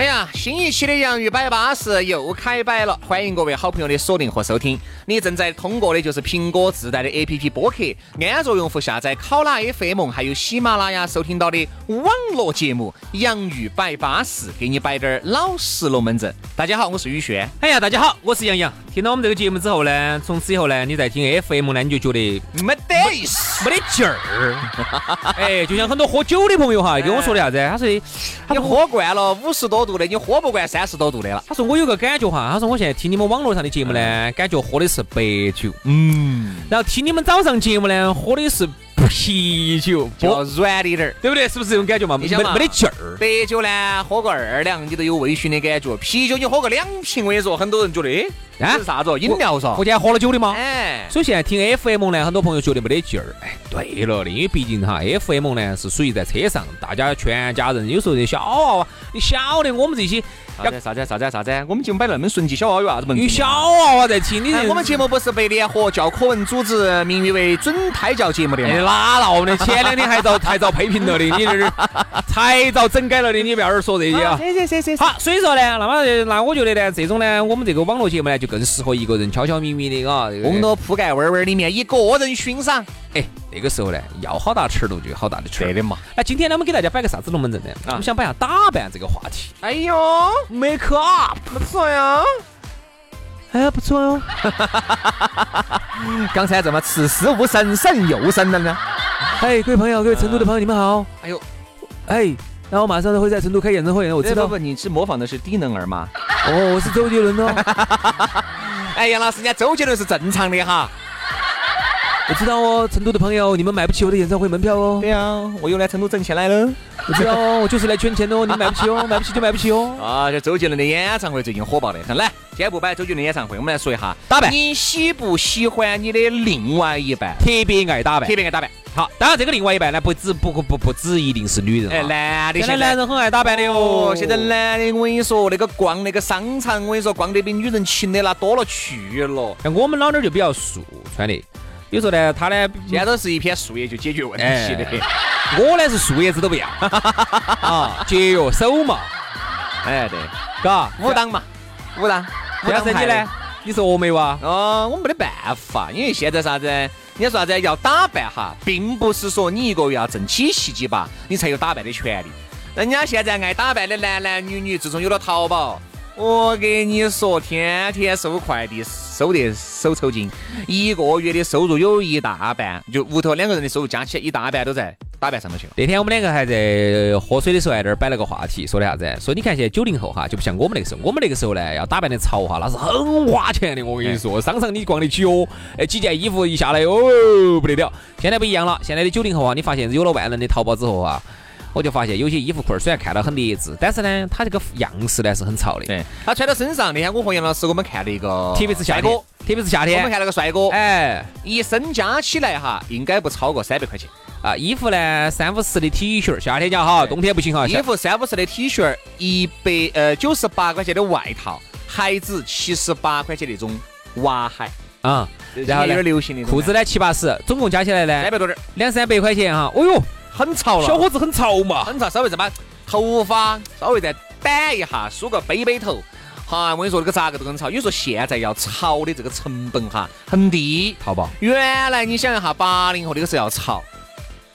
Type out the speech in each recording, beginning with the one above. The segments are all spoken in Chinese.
Hey, 新一期的洋芋摆巴士又开摆了，欢迎各位好朋友的锁定和收听。你正在通过的就是苹果自带的 APP 播客，安卓用户下载考拉 FM，还有喜马拉雅收听到的网络节目《洋芋摆巴士》，给你摆点儿老实龙门阵。大家好，我是宇轩。哎呀，大家好，我是杨洋。听到我们这个节目之后呢，从此以后呢，你在听 FM 呢，你就觉得没得意思，没得劲儿。哎，就像很多喝酒的朋友哈，跟我说的啥子？他说的，你喝惯了五十多度的，你喝不惯三十多度的了。他说我有个感觉哈，他说我现在听你们网络上的节目呢，感觉喝的是白酒，嗯，然后听你们早上节目呢，喝的是啤酒，要软一点儿，对不对？是不是这种感觉嘛？没没得劲儿。白酒呢，喝个二两你都有微醺的感觉，啤酒你喝个两瓶，我跟你说，很多人觉得，哎，这是啥子？饮料嗦？福建喝了酒的吗？哎，所以现在听 FM 呢，很多朋友觉得没得劲儿。哎，对了的，因为毕竟哈，FM 呢是属于在车上，大家全家人，有时候这小娃娃，你晓得我们这些。啥子啥子啥子啥子？我们节目摆那么顺气，小娃娃有啥子问题？有小娃娃在听，你我们节目不是被联合教科文组织命名誉为准胎教节目的？哪闹的？前两天还遭 还遭批评了的，你这是 才遭整改了的，你不要说这些啊！谢谢谢谢。好，所以说呢，那么那我觉得呢，这种呢，我们这个网络节目呢，就更适合一个人悄悄咪咪的啊，嗡到铺盖弯弯里面，一个人欣赏。哎，那个时候呢，要好大尺度就有好大的尺度的嘛。那今天呢，我们给大家摆个啥子龙门阵呢？我们想摆下打扮这个话题。哎呦，make up 不错呀，哎呀不错哟。刚才怎么此时无声胜有声了呢？哎，各位朋友，各位成都的朋友，你们好。哎呦，哎，那我马上会在成都开演唱会，我知道。不不，你是模仿的是低能儿吗？哦，我是周杰伦哦。哎，杨老师，人家周杰伦是正常的哈。我知道哦，成都的朋友，你们买不起我的演唱会门票哦。对呀，我又来成都挣钱来了。我知道哦，我就是来圈钱的哦。你买不起哦，买不起就买不起哦。啊，这周杰伦的演唱会最近火爆的很。来，今天不摆周杰伦演唱会，我们来说一下打扮。你喜不喜欢你的另外一半特别爱打扮？特别爱打扮。好，当然这个另外一半呢，不止不不不不止一定是女人。哎，男的现在男人很爱打扮的哦。现在男的我跟你说，那个逛那个商场，我跟你说逛得比女人勤的那多了去了。像我们老娘就比较素穿的。比如说呢，他呢，现在都是一片树叶就解决问题的。我呢是树叶子都不要 啊，节约手嘛。哎，对，嘎，武当嘛，武当。但是你呢？你说我没哇？哦，我没得办法，因为现在啥子？你说啥子？要打扮哈，并不是说你一个月要挣几七几八，你才有打扮的权利。人家现在爱打扮的男男女女，自从有了淘宝。我跟你说，天天收快递，收得手抽筋，一个月的收入有一大半，就屋头两个人的收入加起来一大半都在打扮上面去了。那天我们两个还在喝水的时候，在那儿摆了个话题，说的啥子？说你看现在九零后哈，就不像我们那个时候，我们那个时候呢，要打扮的潮哈，那是很花钱的。我跟你说，商场你逛得起哦，哎，几件衣服一下来哦，不得了。现在不一样了，现在的九零后啊，你发现有了万能的淘宝之后啊。我就发现有些衣服裤儿虽然看到很劣质，但是呢，它这个样式呢是很潮的。对，它穿到身上。那天我和杨老师我们看了一个，特别是夏天，特别是夏天，我们看了个帅哥，哎，一身加起来哈，应该不超过三百块钱啊。衣服呢，三五十的 T 恤，夏天家哈，冬天不行哈。衣服三五十的 T 恤，一百呃九十八块钱的外套，鞋子七十八块钱那种娃鞋啊，然后有点流行的裤子呢七八十，总共加起来呢三百多点，两三百块钱哈。哦哟。很潮了，小伙子很潮嘛，很潮。稍微这么头发稍微再掸一下，梳个背背头，哈，我跟你说，这个咋个都很潮。你说现在要潮的这个成本哈很低，淘宝。原来你想一下，八零后那个时候要潮，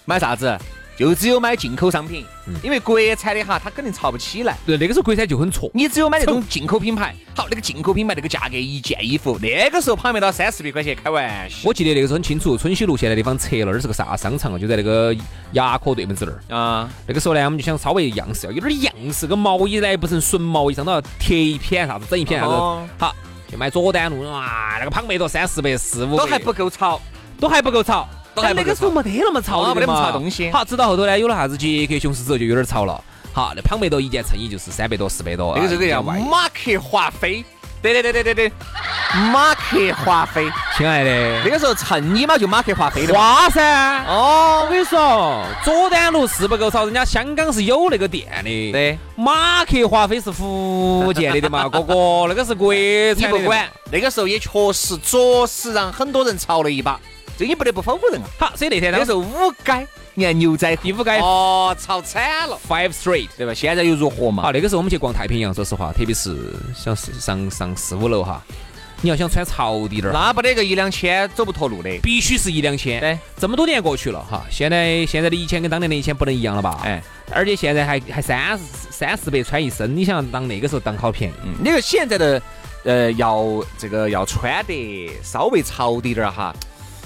买啥子？就只有买进口商品，因为国产的哈，它肯定炒不起来。对，那个时候国产就很挫，你只有买那种进口品牌。好，那个进口品牌那个价格，一件衣服那个时候旁边到三四百块钱，开玩笑。我记得那个时候很清楚，春熙路现在地方拆了那儿是个啥商场啊？就在那个牙科对门子那儿啊。那个时候呢，我们就想稍微样式要有点样式，个毛衣呢不成纯毛衣，上头要贴一片啥子，整一片啥子。好，就买佐丹路哇，那个旁边都三四百、四五，都还不够潮，都还不够潮。都还不得那个时候没得那么潮没得那么嘛潮东西好，直到后头呢，有了啥子杰克琼斯之后就有点潮了。好，那庞贝多一件衬衣就是三百多、四百多。那个时候叫外马克华菲，对对对对对对，马克华菲。亲爱的，那个时候衬衣嘛就马克华菲的嘛。花噻。我哦，跟你说，佐丹路是不够潮，人家香港是有那个店的。对，马克华菲是福建的的嘛，哥哥，那个是国你产的。不管，那个时候也确实着实让很多人潮了一把，这你不得不否认啊。好，所以那天呢那个时候五街，你看牛仔，第五街哦，潮惨了，，Five Street。对吧？现在又如何嘛？啊，那个时候我们去逛太平洋，说实话，特别是像是上上四五楼哈，你要想穿潮滴点儿，那不得个一两千走不脱路的。必须是一两千。对，这么多年过去了哈，现在现在的一千跟当年的一千不能一样了吧？哎，而且现在还还三三四百穿一身，你想当那个时候当好便宜？嗯，那个现在的呃要这个要穿得稍微潮滴点儿哈，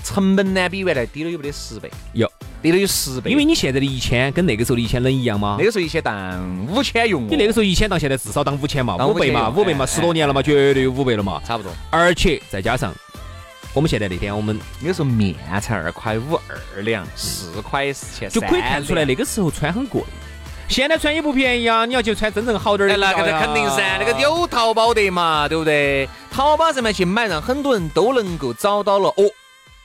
成本呢比原来低了有没得十倍？有，低了有十倍。因为你现在的一千跟那个时候的一千能一样吗那？个时候一千当五千用哦，你那个时候一千到现在至少当五千嘛，五倍嘛，五倍嘛，哎十多年了嘛，绝对有五倍了嘛。差不多。而且再加上我们现在那天我们那个时候面才二块五二两，四块钱就可以看出来那个时候穿很贵。现在穿也不便宜啊！你要去穿真正好点的，那个那肯定噻，那个有淘宝的嘛，对不对？淘宝上面去买，让很多人都能够找到了哦，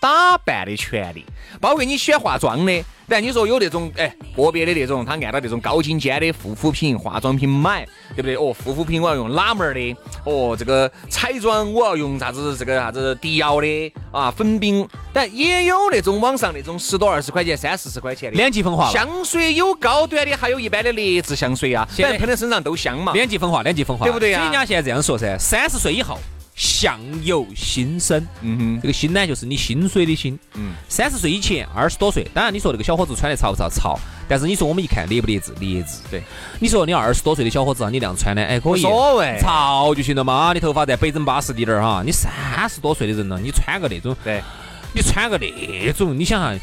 打扮的权利，包括你喜欢化妆的，但你说有那种哎个别的那种，他按照那种高精尖的护肤品、化妆品买，对不对？哦，护肤品我要用哪门儿的？哦，这个彩妆我要用啥子？这个啥子迪奥的啊，粉饼，但也有那种网上那种十多二十块钱、三四十块钱的。两极分化。香水有高端的，还有一般的劣质香水啊，现在反正喷在身上都香嘛。两极分化，两极分化，对不对呀所以人家现在这样说噻，三十岁以后相由心生。嗯哼这个心呢，就是你薪水的心。嗯，三十岁以前，二十多岁，当然你说那个小伙子穿的潮不潮？潮。但是你说我们一看劣不劣质？劣质。对。你说你二十多岁的小伙子啊，你那样穿的，哎，可无以。所谓潮就行了嘛，你头发再北整巴适滴点儿哈。你三十多岁的人了，你穿个那种，对你穿个那种，你想哈，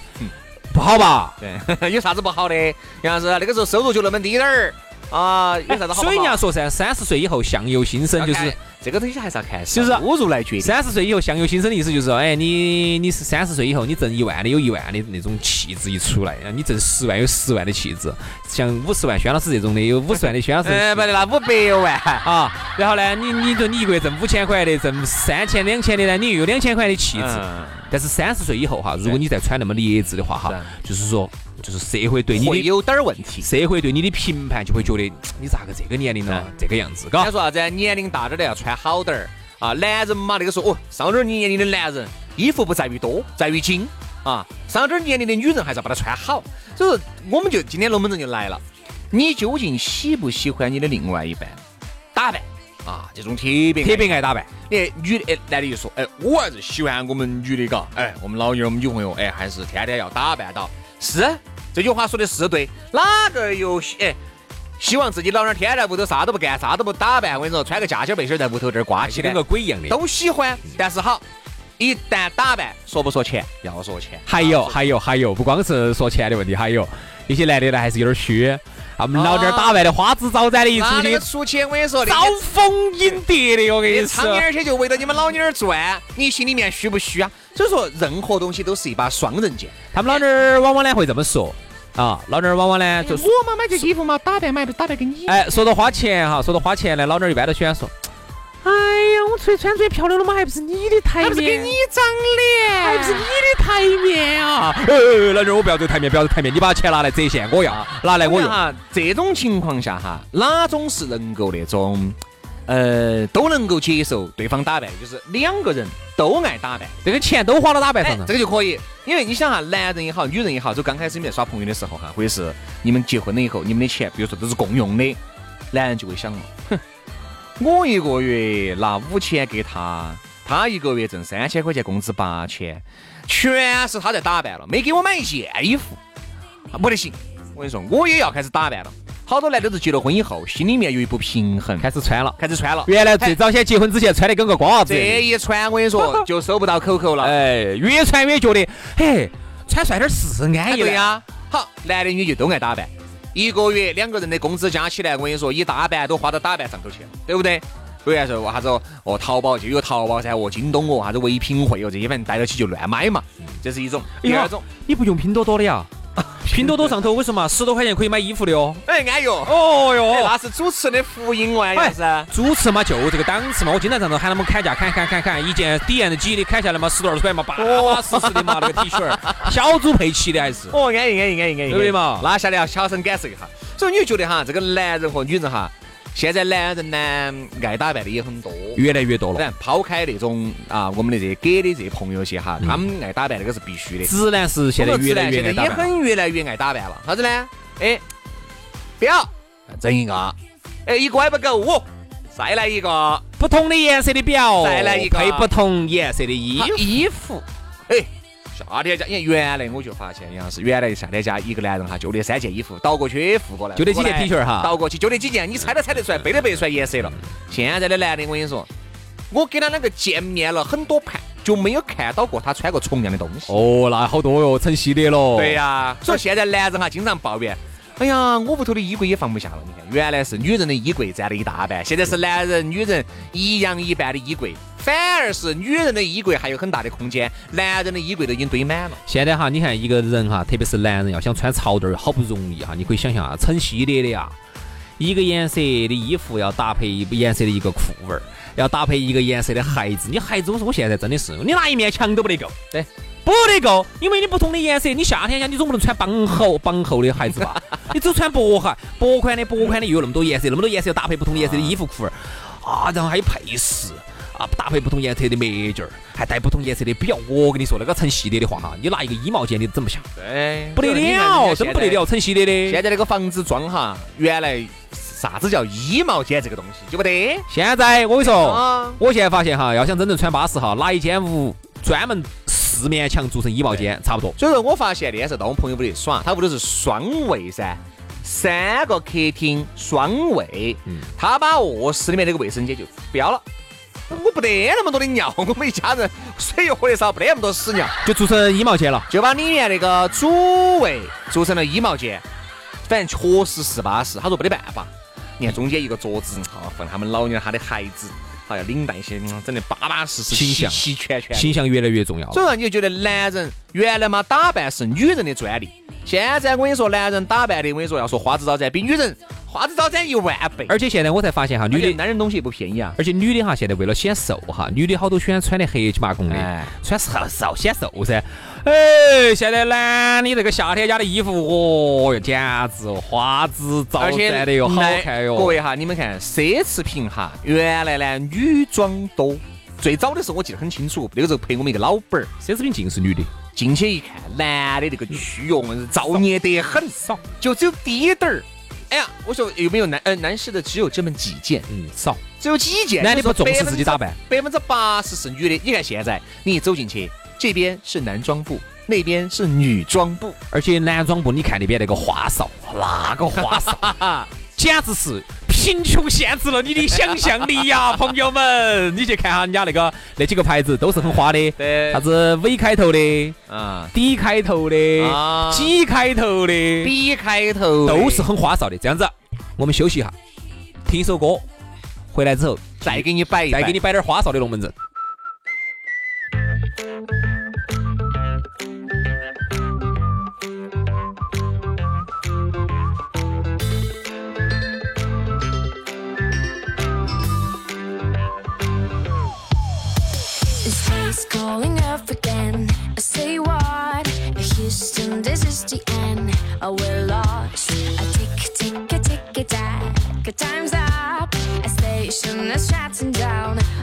不好吧？对，有啥子不好的？杨老师，那个时候收入就那么低点儿啊，有啥子好？所以人家说噻，三十岁以后相由心生，就是这个东西还是要看就是收入来决定。三十岁以后相由心生的意思就是说，哎，你你是三十岁以后，你挣一万的有一万的那种气质一出来，你挣十万有十万的气质，像五十万轩老师这种的有 五十万的轩老师。哎，不得那五百万，啊，然后呢，你你就你一个月挣五千块的，挣三千两千的呢，你又有两千块的气质。嗯但是三十岁以后哈，如果你再穿那么劣质的话哈，就是说，就是社会对你的会有点儿问题。社会对你的评判就会觉得你咋个这个年龄了，这个样子，嘎他。说啥子？年龄大点儿的要穿好点儿啊。男人嘛，那个时候哦，上点儿年龄的男人，衣服不在于多，在于精啊。上点儿年龄的女人还是要把它穿好。所以说，我们就今天龙门阵就来了，你究竟喜不喜欢你的另外一半打扮啊？这种特别特别爱打扮，哎，女的，哎，男的就说，哎，我还是喜欢我们女的，嘎，哎，我们老爷儿，我们女朋友，哎，还是天天要打扮到。是，这句话说的是对，哪个有喜，哎，希望自己老娘儿天天在屋头啥都不干，啥都不打扮，我跟你说，穿个夹脚背心儿在屋头这儿挂起来跟个，鬼一样的。都喜欢。但是好，一旦打扮，说不说钱？要说钱。还有还有还有，不光是说钱的问题，还有一些男的呢还是有点虚，他们老点儿打扮的花枝招展的一出去出去，我跟你说，那招蜂引蝶的，我跟你说。那苍蝇儿些就围着你们老娘儿转，你心里面虚不虚啊？所以说，任何东西都是一把双刃剑。他们老点儿往往呢会这么说啊，老点儿往往呢就是，我嘛买件衣服嘛，打扮买不打扮给你。哎，说到花钱哈，说到花钱呢，老点儿一般都喜欢说，哎呀，我出去穿最漂亮的嘛，还不是你的台面，还不是给你长脸，还不是你的台面啊！呃，老弟儿，我不要这台面，不要这台面，你把钱拿来折现，我要拿来我用。哈，这种情况下哈，哪种是能够那种，呃，都能够接受对方打扮，就是两个人都爱打扮，这个钱都花到打扮哎上，上这，个就可以。因为你想哈，男人也好，女人也好，就刚开始你们在耍朋友的时候哈，或者是你们结婚了以后，你们的钱，比如说都是共用的，男人就会想了，哼，我一个月拿五千给他，他一个月挣三千块钱，工资八千，全是他在打扮了，没给我买一件衣服，啊不得行。我跟你说，我也要开始打扮了。好多男的是结了婚以后，心里面有一不平衡，开始穿了。开始穿了。原来最早先结婚之前穿的跟个瓜娃子这一穿，我跟你说，就收不到口口了。哎，越穿越觉得，嘿，穿帅点儿是安逸对呀、好，男的女就都爱打扮，一个月两个人的工资加起来，我跟你说，一大半都花到打扮上头去了，对不对？比如说啥子哦，淘宝就有淘宝噻，哦，京东哦，啥子唯品会哦，这些反正带到起就乱买嘛，这是一种。第二种，你不用拼多多的呀？拼多多上头为什么十多块钱可以买衣服的哦？哎，安哟。哦哟，那是主持的福音玩意是。主持嘛，就这个档次嘛。我经常上头喊他们砍价，砍砍砍砍，一件底沿的几的砍下来嘛，十多二十块嘛，巴巴适适的嘛，那个 T 恤，小猪佩奇的还是。哦，安逸安逸安逸安逸，对不对嘛？那下来要小声感受一下。所以你就觉得哈，这个男人和女人哈。现在男人呢，爱打扮的也很多，越来越多了。抛开那种啊，我们的这些给的这些朋友些哈，他们爱打扮那个是必须的。直男是现在越来越爱打扮也很越来越爱打扮了。啥子呢？哎，表整一个，哎，一个还不够，再来一个不同的颜色的表，再来一个配不同颜色的衣衣服，哎。夏天家，你看原来我就发现，杨是原来夏天家一个男人哈，就那三件衣服，倒过去复过来，就那几件 T 恤哈，倒过去就那几件，你猜都猜得出来，背都背得出来颜色了。现在的男的，我跟你说，我跟他两个见面了很多盘，就没有看到过他穿过重样的东西。哦，那好多哟，成系列了。对呀，所以现在男人哈经常抱怨，哎呀，我屋头的衣柜也放不下了。你看，原来是女人的衣柜占了一大半，现在是男人、女人一样一半的衣柜。反而是女人的衣柜还有很大的空间，男人的衣柜都已经堆满了。现在哈，你看一个人哈，特别是男人要想穿潮点儿，好不容易哈，你可以想象啊，成系列的呀，一个颜色的衣服要搭配一个颜色的一个裤纹儿，要搭配一个颜色的鞋子。你鞋子，我说我现在真的是，你拿一面墙都不得够，对，不得够，因为你不同的颜色，你夏天呀，你总不能穿绑厚绑厚的鞋子吧？你只穿薄鞋，薄款的薄款的又有那么多颜色，那么多颜色要搭配不同颜色的衣服裤儿啊，然后还有配饰。啊，搭配不同颜色的墨镜儿，还戴不同颜色的表。我跟你说，那个成系列的话哈，你拿一个衣帽间你都整不下。对，不得了，真不得了，成系列的。现在那个房子装哈，原来啥子叫衣帽间这个东西就不得。现在我跟你说，我现在发现哈，要想真正穿巴适哈，拿一间屋专门四面墙做成衣帽间，差不多。所以说我发现那天是到我朋友屋里耍，他屋头是双卫噻，三个客厅双卫，嗯，他把卧室里面那个卫生间就标了。我不得那么多的尿，我们一家人水又喝得少，不得那么多屎尿，就做成衣帽间了，就把里面那个主卫做成了衣帽间。反正确实是巴适，他说没得办法。你看中间一个桌子，啊放他们老娘他的孩子，好要领带些，整得巴巴适适，形象齐全全，形象越来越重要。所以说你就觉得男人原来嘛打扮是女人的专利，现在我跟你说男人打扮的，我跟你说要说花枝招展，比女人。花枝招展一万倍，而且现在我才发现哈，女的男人东西也不便宜啊。而且女的哈，现在为了显瘦哈，女的好多喜欢穿的黑漆麻公的，穿瘦瘦显瘦噻。哎，现在男的这个夏天家的衣服，哦哟，简直花枝招展的哟，好看哟。各位哈，你们看奢侈品哈，原来呢女装多，最早的时候我记得很清楚，那个时候陪我们一个老板儿，奢侈品尽是女的，进去一看，男的那个区哟，造孽得很，少，就只有低点儿。哎呀，我说有没有男呃男士的只有这么几件，嗯，少，只有几件。男的不重视自己打扮，百分之八十是女的。你看现在，你一走进去，这边是男装部，那边是女装部，而且男装部，你看那边那个花哨，那个花哨，简直是。贫穷限制了你的想象力呀，朋友们！你去看下人家那个那几个牌子都是很花的，对，啥子 V 开头的啊，D 开头的啊，G 开头的，B 开头都是很花哨的。这样子，我们休息一下，听一首歌，回来之后再给你摆一再给你摆点花哨的龙门阵。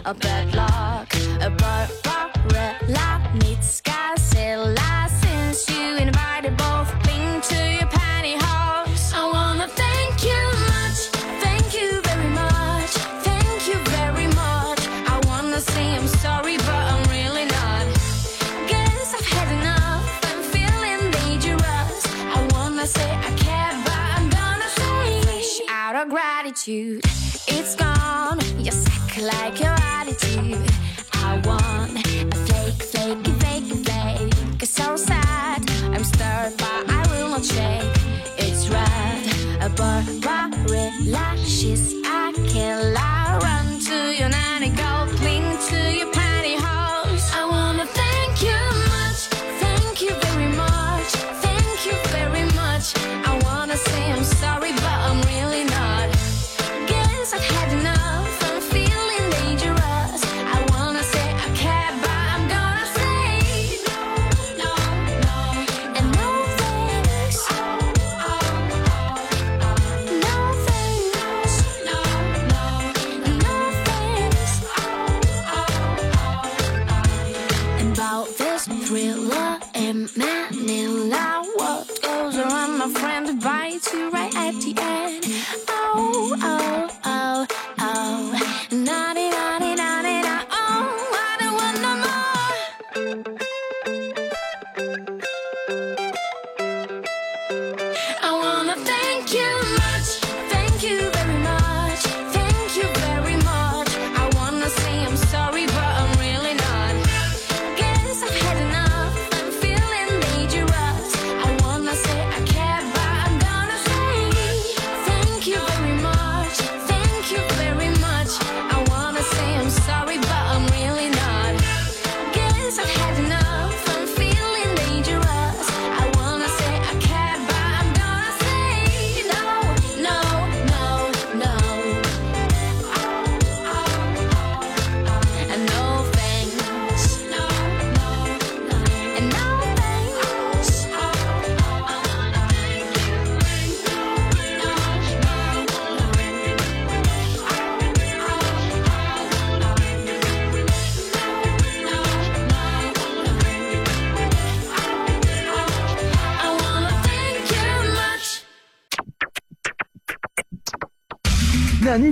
A bad luck. A Barbarella meets Godzilla. Since you invited both Bing to your pantyhose, I wanna thank you much. Thank you very much. Thank you very much. I wanna say I'm sorry, but I'm really not. Guess I've had enough. I'm feeling dangerous. I wanna say I care, but I'm gonna say out of gratitude.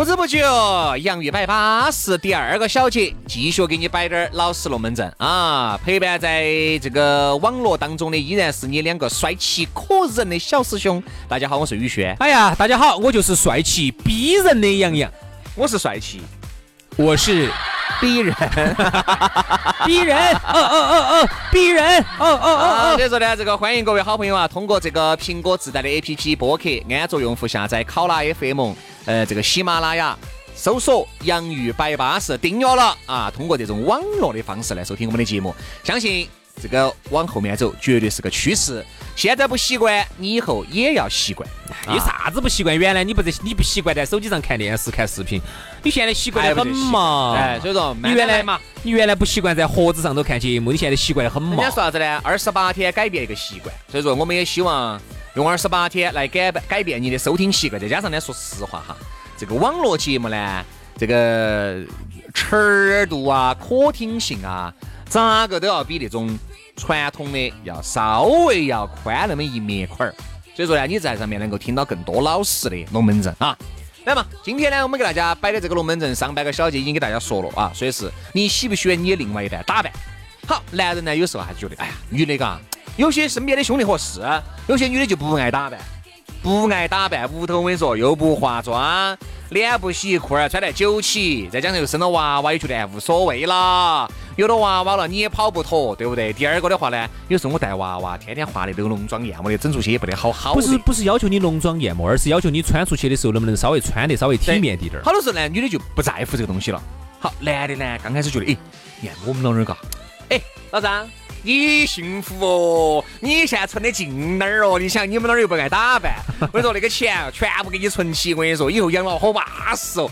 不知不觉，洋芋摆巴士第二个小节，继续给你摆点儿老实龙门阵啊！陪伴在这个网络当中的依然是你两个帅气可人的小师兄。大家好，我是宇轩，哎呀，大家好，我就是帅气逼人的杨洋，我是帅气我是逼人。逼人，哦哦哦哦，逼人，哦哦哦。所以说呢，这个欢迎各位好朋友啊，通过这个苹果自带的 APP 播客，安卓用户下载考拉 FM，呃，这个喜马拉雅。搜索“洋芋摆巴士”，订阅了啊！通过这种网络的方式来收听我们的节目，相信这个往后面走绝对是个趋势。现在不习惯，你以后也要习惯。有啥子不习惯？原来你不在，你不习惯在手机上看电视、看视频，你现在习惯得很嘛？哎，所以说你原来嘛，你原来不习惯在盒子上头看节目，你现在习惯得很嘛人家？说啥子呢？二十八天改变一个习惯，所以说我们也希望用二十八天来改改变你的收听习惯。再加上呢，说实话哈，这个网络节目呢，这个尺度啊、可听性啊，咋个都要比那种传统的要稍微要宽那么一面块儿。所以说呢，你在上面能够听到更多老实的龙门阵啊。来嘛，今天呢，我们给大家摆的这个龙门阵，上半个小节已经给大家说了啊，所以是你喜不喜欢你的另外一半打扮？好，男人呢有时候还是觉得，哎呀，女的嘎，有些身边的兄弟伙是，有些女的就不爱打扮，不爱打扮，屋头我跟你说又不化妆，脸不洗，裤儿穿得久起，再加上又生了娃娃，也觉得无所谓啦。有了娃娃了，你也跑不脱，对不对？第二个的话呢，有时候我带娃娃，天天化的都浓妆艳抹的，整出去也不得好好。不是不是要求你浓妆艳抹，而是要求你穿出去的时候能不能稍微穿得稍微体面滴点儿。好多时候呢，女的就不在乎这个东西了。好，男的呢，刚开始觉得，哎，你看我们老娘儿嘎，哎，老张，你幸福哦，你现在存的进哪儿哦？你想，你们那儿又不爱打扮，我跟你说，那个钱全部给你存起，我跟你说，以后养老好巴适哦。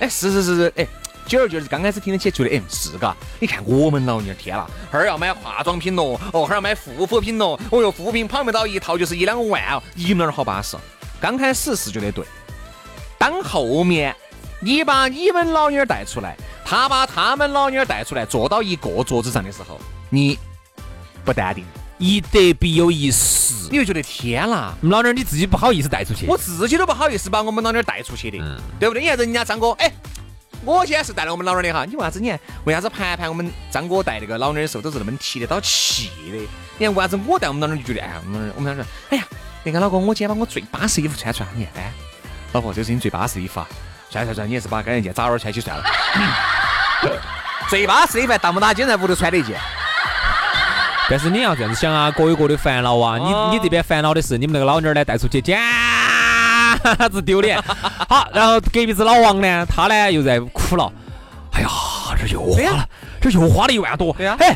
哎，是是是是，哎。久而久之，刚开始听得起，觉得哎是嘎。你看我们老娘儿，天啦，哈儿要买化妆品咯，哦，哈儿要买护肤品咯，哦哟，护肤品跑不到一套就是一两万哦。你们那儿好巴适。刚开始是觉得对，当后面你把你们老娘儿带出来，他把他们老娘儿带出来，坐到一个桌子上的时候，你不淡定，一得必有一失。你就觉得天啦，老娘儿你自己不好意思带出去。我自己都不好意思把我们老娘儿带出去的，嗯对不对？你看人家张哥，哎，我今天是带了我们老娘儿的哈，你为啥子？你看为啥子盘盘我们张哥带那个老娘儿的时候都是那么提得到气的？你看为啥子我带我们老娘儿就觉得，哎，我们我们老娘儿，哎呀，你看老公，我今天把我最巴适衣服穿出来，你看，哎，老婆，这是你最巴适的衣服啊，算算算，你还是把该一件早点穿起算了。最巴适的衣服，大不大今在屋头穿的一件。但是你要这样子想啊，各有各的烦恼啊。你你这边烦恼的是你们那个老妞儿呢带出去捡 直丢脸。好，然后隔壁子老王呢，他呢又在苦恼。哎呀，这又花了，这又花了一万多。对呀嘿，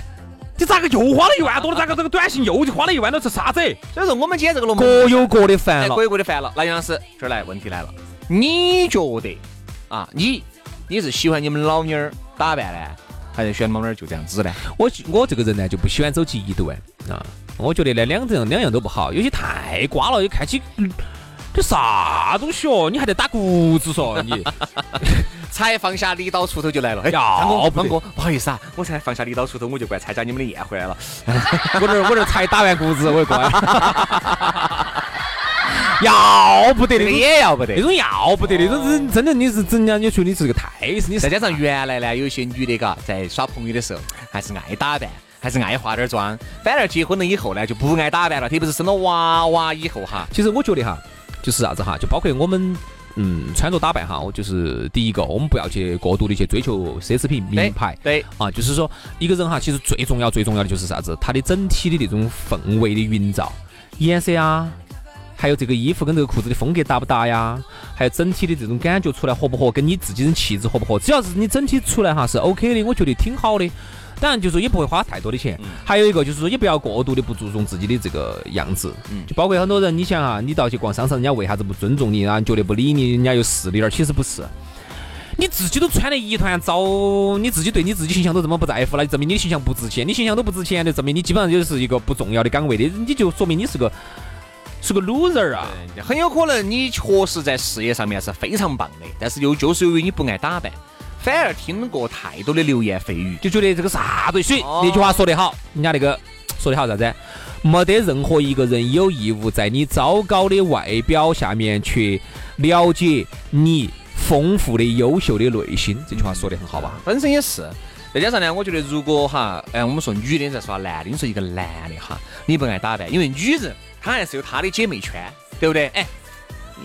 你咋个又花了一万多了？咋个这个短信又花了一万多？是啥子？所以说我们今天这个龙门各有各的烦哎，了各。有各的烦了。那杨老师，这儿来问题来了，你觉得啊，你你是喜欢你们老妞儿打扮呢，还是喜欢老妞儿就这样子呢？我我这个人呢就不喜欢走极端啊，我觉得呢两样两样都不好，有些太瓜了，又看起。嗯这啥东西哦？你还得打谷子嗦你？才放下李刀锄头就来了。哎，要张哥，不得张哥，不好意思啊，我才放下李刀锄头，我就过来参加你们的宴会来了。我这儿我这儿才打完谷子，我就过来。要不得这个那种，也要不得那。种要不得那种人，真的你是真的，你说你是个太是你再加上原来呢，有一些女的嘎，在耍朋友的时候，还是爱打扮，还是爱化点儿妆。反而结婚了以后呢，就不爱打扮了，特别是生了娃娃以后哈。其实我觉得哈，就是啥子哈，就包括我们。嗯，穿着打扮哈，我就是第一个，我们不要去过度的去追求奢侈品、名牌，对，啊，就是说一个人哈，其实最重要、最重要的就是啥子？他的整体的那种氛围的营造，颜色啊，还有这个衣服跟这个裤子的风格搭不搭呀？还有整体的这种感觉出来合不合，跟你自己的气质合不合？只要是你整体出来哈是 OK 的，我觉得挺好的。当然，就是说也不会花太多的钱。还有一个就是说，也不要过度的不注重自己的这个样子。嗯就包括很多人，你想啊，你到去逛商场，人家为啥子不尊重你啊？觉得不理你，人家又势利点儿，其实不是。你自己都穿得一团糟，你自己对你自己形象都这么不在乎了，证明你的形象不值钱。你形象都不值钱，就证明你基本上就是一个不重要的岗位的，你就说明你是个是个 loser 啊。很有可能你确实在事业上面是非常棒的，但是又就是由于你不爱打扮，反而听过太多的流言蜚语。就觉得这个啥东西，哦那句话说得好，人家那个说得好啥子？没得任何一个人有义务在你糟糕的外表下面去了解你丰富的、优秀的内心。这句话说得很好吧？本身也是。再加上呢，我觉得如果哈，哎，我们说女的在耍男的，你说一个男的哈，你不爱打扮，因为女人她还是有她的姐妹圈，对不对？哎，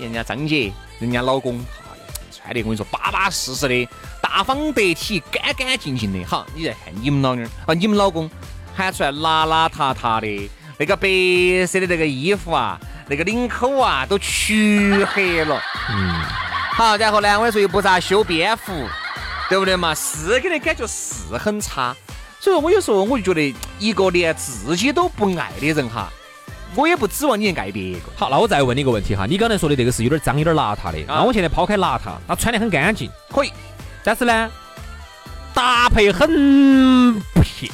人家张姐，人家老公，哎，穿的我跟你说巴巴适适的，大方得体，干干净净的。好，你再看你们老妞儿啊，你们老公喊出来邋邋遢遢的，那个白色的那个衣服啊，那个领口啊都黢黑了。嗯，好，然后呢，我跟你说又不咋修边幅，对不对嘛？是给人感觉是很差。所以说，我有时候我就觉得，一个连自己都不爱的人哈，我也不指望你爱别个。好，那我再问你一个问题哈，你刚才说的这个是有点脏、有点邋遢的，那我现在抛开邋遢，他穿得很干净，可以，但是呢，搭配很不撇。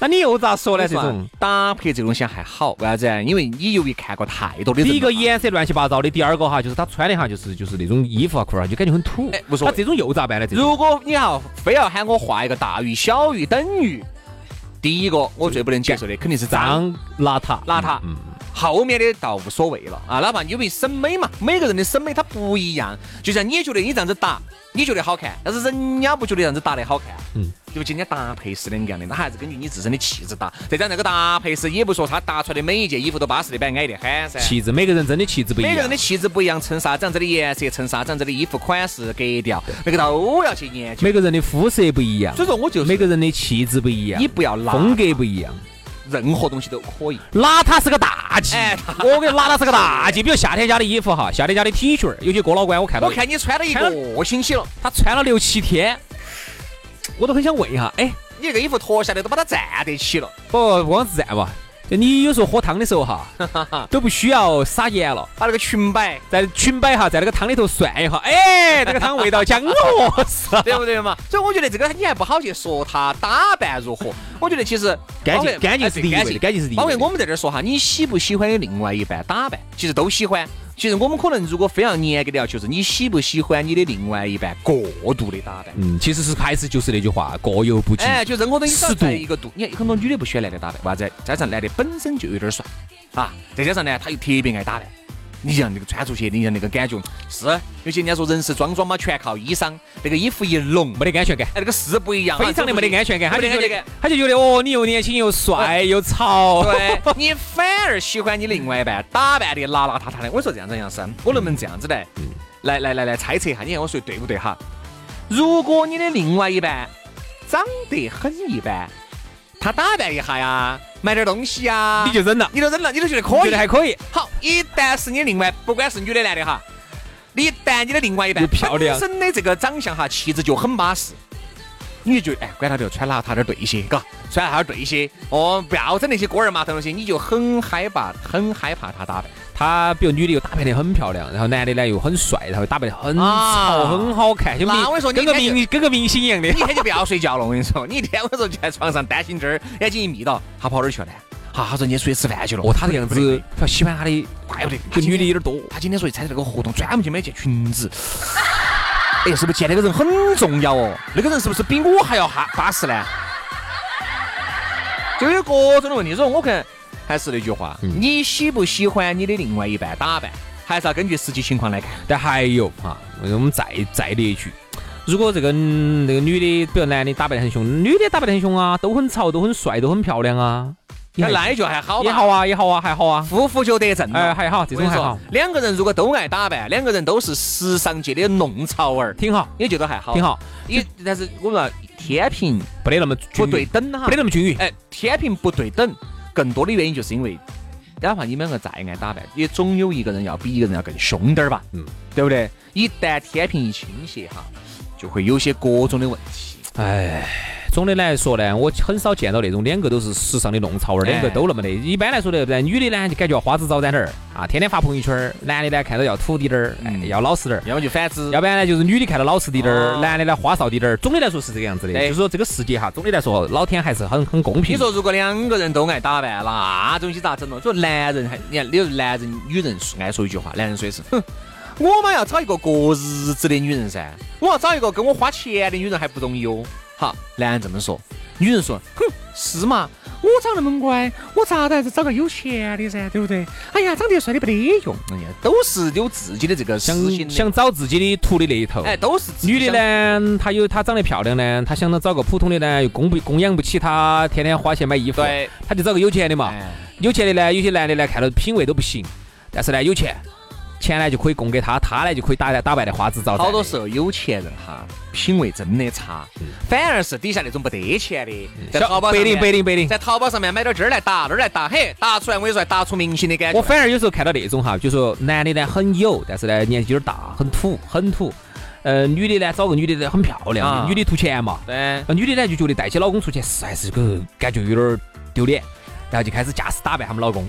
那你又咋说呢？这种搭配这个东西还好，为啥子啊？因为你由于看过太多的，第一个颜色乱七八糟的，第二个哈就是他穿的哈就是就是那种衣服啊裤儿啊，就感觉很土。哎无所谓他这种又咋办呢？这如果你要非要喊我画一个大于、小于、等于，第一个我最不能接受的肯定是脏。脏邋遢邋遢嗯，后面的倒无所谓了啊，哪怕因为审美嘛，每个人的审美它不一样。就像你觉得你这样子打，你觉得好看，但是人家不觉得这样子打的好看。嗯，就今天搭配是两个样的，那还是根据你自身的气质搭。再加上那个搭配是，也不说他搭出来的每一件衣服都巴适的板，矮得很噻。气质，每个人真的气质不一样。每个人的气质不一样，衬啥子样子的颜色，衬啥子样子的衣服款式、格调，那个都要去研究。每个人的肤色不一样，所以说我就是每个人的气质不一样，你不要拉风格不一样。任何东西都可以。邋遢是个大忌，哎我给你拿的是个大忌。比如夏天家的衣服哈，夏天家的 T 恤儿，有些哥老倌我看到，我看你穿了一个星期了，他穿了六七天，我都很想问一下，哎，你这个衣服脱下来都把它站得起了。不不光是这样吧，就你有时候喝汤的时候哈，都不需要撒盐了。把那个裙摆，在裙摆哈，在那个汤里头涮一下，哎，这个汤味道香哦，对不对嘛？所以我觉得这个你还不好去说他打扮如何。我觉得其实干净干净是第一位干净是第一位包括我们在这儿说哈，你喜不喜欢你另外一半打扮，其实都喜欢。其实我们可能如果非常严格的要求是，你喜不喜欢你的另外一半过度的打扮？嗯，其实是还是就是那句话，过犹不及。哎，就任何东西适度在一个度。你看很多女的不喜欢男的打扮，为啥子？加上男的本身就有点帅啊，再加上呢，他又特别爱打扮。你像那个穿出去，你像那个感觉是，有些人家说人是装装嘛，全靠衣裳。那个衣服一浓，没得安全感，哎，那个是不一样啊，非常的没得安全感，他就觉得没得安全感。他就觉得哦，你又年轻又帅又潮，对你反而喜欢你另外一半打扮的邋邋遢遢的。我说这样子，杨生，我能不能这样子来，来来来来猜测一下，你看我说的对不对哈？如果你的另外一半长得很一般，他打扮一下呀，买点东西呀，你就忍了，你都忍了，你都觉得可以觉得。还可以。好，一旦是你另外，不管是女的男的哈，一旦你的另外一半又漂亮本身的这个长相哈，气质就很巴适，你就觉得哎，管他就，穿邋遢点对些，嘎，穿哪他点对些，哦，不要整那些锅儿麻头东西，你就很害怕，很害怕他打扮。他比如女的又打扮得很漂亮，然后男的呢又很帅，然后打扮得很啊潮、很好看，就我跟你说跟个你看就明跟个明星一样的你。一天就不要睡觉了，我跟你说，你一天晚上就在床上担心这儿，眼睛一眯到，他跑哪儿去了呢？好，他说你出去吃饭去了。哦，他这样子，他喜欢他的，怪不得跟女的有点多。他今天说去参加这个活动，专门去买件裙子。哎，是不是见那个人很重要哦？那个人是不是比我还要哈巴适呢？就有各种的问题，所以我看还是那句话，你喜不喜欢你的另外一半？打扮，还是要根据实际情况来看。但还有哈，我们再再列举，如果这个嗯那个女的，比如男的打扮得很凶，女的打扮得很凶啊，都很潮，都很帅，都很漂亮啊，那那也就还好吧，也好啊，也好啊，还好啊。夫妇就得正。哎，还好，这种还好。两个人如果都爱打扮，两个人都是时尚界的弄潮儿，挺好，也觉得还好，挺。好，也但是我们说天平不得那么不对等哈。不得，那么均匀。哎，天平不对等，更多的原因就是因为，哪怕你们两个再爱打扮，也总有一个人要比一个人要更凶点儿吧，嗯，对不对？一旦天平一倾斜哈，就会有些各种的问题。哎，总的来说呢，我很少见到那种两个都是时尚的弄潮儿，哎两个都那么的。一般来说呢，不然女的呢就感觉要花枝招展点儿啊，天天发朋友圈儿；男的呢看到要土滴点儿，要老实点儿。要么就反之，要不然呢，就是女的看到老实滴点儿，哦男的呢花哨滴点儿。总的来说是这个样子的，就是说这个世界哈，总的来说老天还是很很公平。你说如果两个人都爱打扮，那东西咋整了？所以男人还，你看，你说男人、女人爱说一句话，男人说的是，哼，我嘛要找一个过日子的女人噻，我要找一个跟我花钱的女人还不容易哦。好，男人这么说，女人说，哼，是嘛？我长那么乖，我咋的还是找个有钱的噻，对不对？哎呀，长得帅的不得用，哎呀，都是有自己的这个想想找自己的图的那一头。哎，都是女的？呢，她有她长得漂亮呢，她想找个普通的呢，又供不供养不起她天天花钱买衣服，对，她就找个有钱的嘛。哎有钱的呢，有些男的呢看到品味都不行，但是呢有钱，钱呢就可以供给他，他呢就可以打打扮的花枝招展。好多时候有钱人哈，品味真的差，反而是底下那种不得钱的，在淘宝上面白领白领。在淘宝上面买点这儿来打那儿来打，嘿，打出来我跟你说，打出明星的感觉。我反而有时候看到那种哈，就说男的呢很有，但是呢年纪有点大，很土，很土。呃，女的呢找个女的呢很漂亮，啊女的图钱嘛。对，那女的呢就觉得带起老公出去是还是个感觉有点儿丢脸，然后就开始架势打扮他们老公，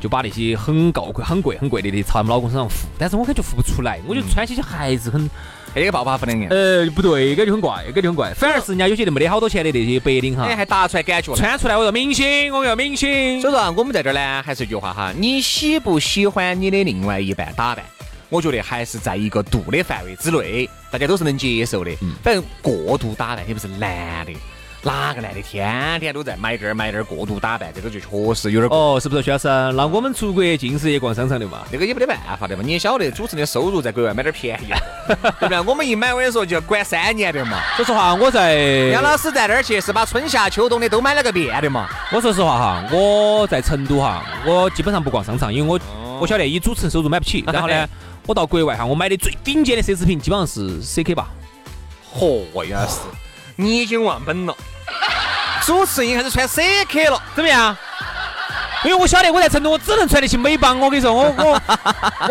就把那些很高贵、很贵、很贵的的朝他们老公身上付，但是我感觉付不出来，我觉得穿起去还是很那个爆发不能看。呃不对，感觉很怪，感觉很怪。反而是人家有些那没得好多钱的那些白领哈哎，，还打出来感觉。穿出来我要明星，我要明星。所以说啊，我们在这儿呢，还是一句话哈，你喜不喜欢你的另外一半打扮？我觉得还是在一个度的范围之内，大家都是能接受的。嗯反正过度打扮，也不是男的，哪个男的天天都在买点儿买点儿过度打扮，这个就确实有点过。哦，是不是徐老师？那我们出国尽是也逛商场的嘛？那个也没得办法的嘛，你也晓得主持人的收入在国外买点儿便宜，对不对？我们一买我跟你说就要管三年的嘛。说实话，我在杨老师在那儿去是把春夏秋冬的都买了个遍的嘛。我说实话哈，我在成都哈，我基本上不逛商场，因为我、我晓得以主持人收入买不起。然后呢，我到国外哈，我买的最顶尖的奢侈品基本上是 CK 吧。嚯，杨老师，你已经忘本了。主持人还是穿 CK 了，怎么样？因为我晓得我在成都，我只能穿得起美邦。我跟你说，我我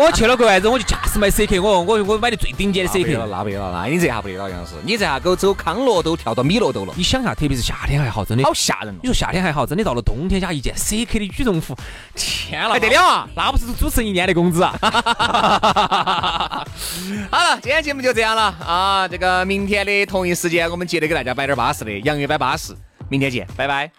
我去了国外之后，我就驾驶买 CK，我我我买的最顶尖的 CK 了。那不得了，那你这下不得了，杨老师，你这下狗走康乐都跳到米乐都了，你想下，特别是夏天还好，真的。好吓人哦。你说夏天还好，真的到了冬天加一件 CK 的羽绒服，天了，还得了啊！那不是主持人一年的工资啊！好了，今天节目就这样了啊！这个明天的同一时间，我们接着给大家摆点巴适的洋芋摆巴适，明天见，拜拜。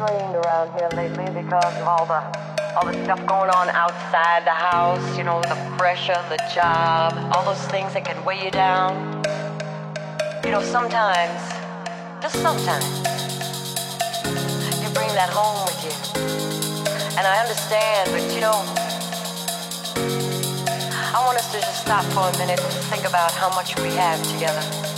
Strained around here lately because of all the all the stuff going on outside the house, you know, the pressure, the job, all those things that can weigh you down. You know, sometimes, just sometimes, you bring that home with you. And I understand, but you know, I want us to just stop for a minute and think about how much we have together.